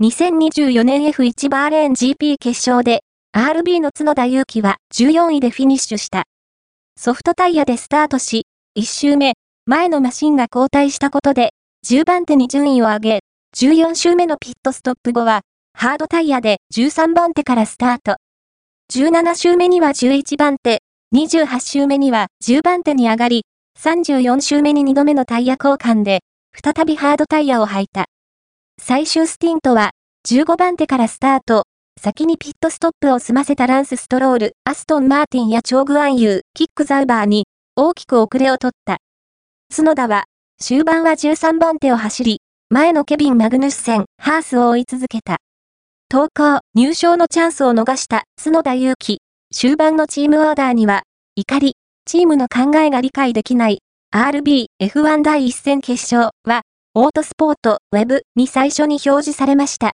2024年 F1 バーレーン GP 決勝で、RB の角田祐希は14位でフィニッシュした。ソフトタイヤでスタートし、1周目、前のマシンが交代したことで、10番手に順位を上げ、14周目のピットストップ後は、ハードタイヤで13番手からスタート。17周目には11番手、28周目には10番手に上がり、34周目に2度目のタイヤ交換で、再びハードタイヤを履いた。最終スティントは、15番手からスタート。先にピットストップを済ませたランス・ストロール、アストン・マーティンやチョーグ・アンユー、キック・ザウバーに、大きく遅れを取った。角田は、終盤は13番手を走り、前のケビン・マグヌッセン、ハースを追い続けた。投稿、入賞のチャンスを逃した角田祐希。終盤のチームオーダーには、怒り、チームの考えが理解できない、RB、F1 第一戦決勝は、オートスポート、ウェブに最初に表示されました。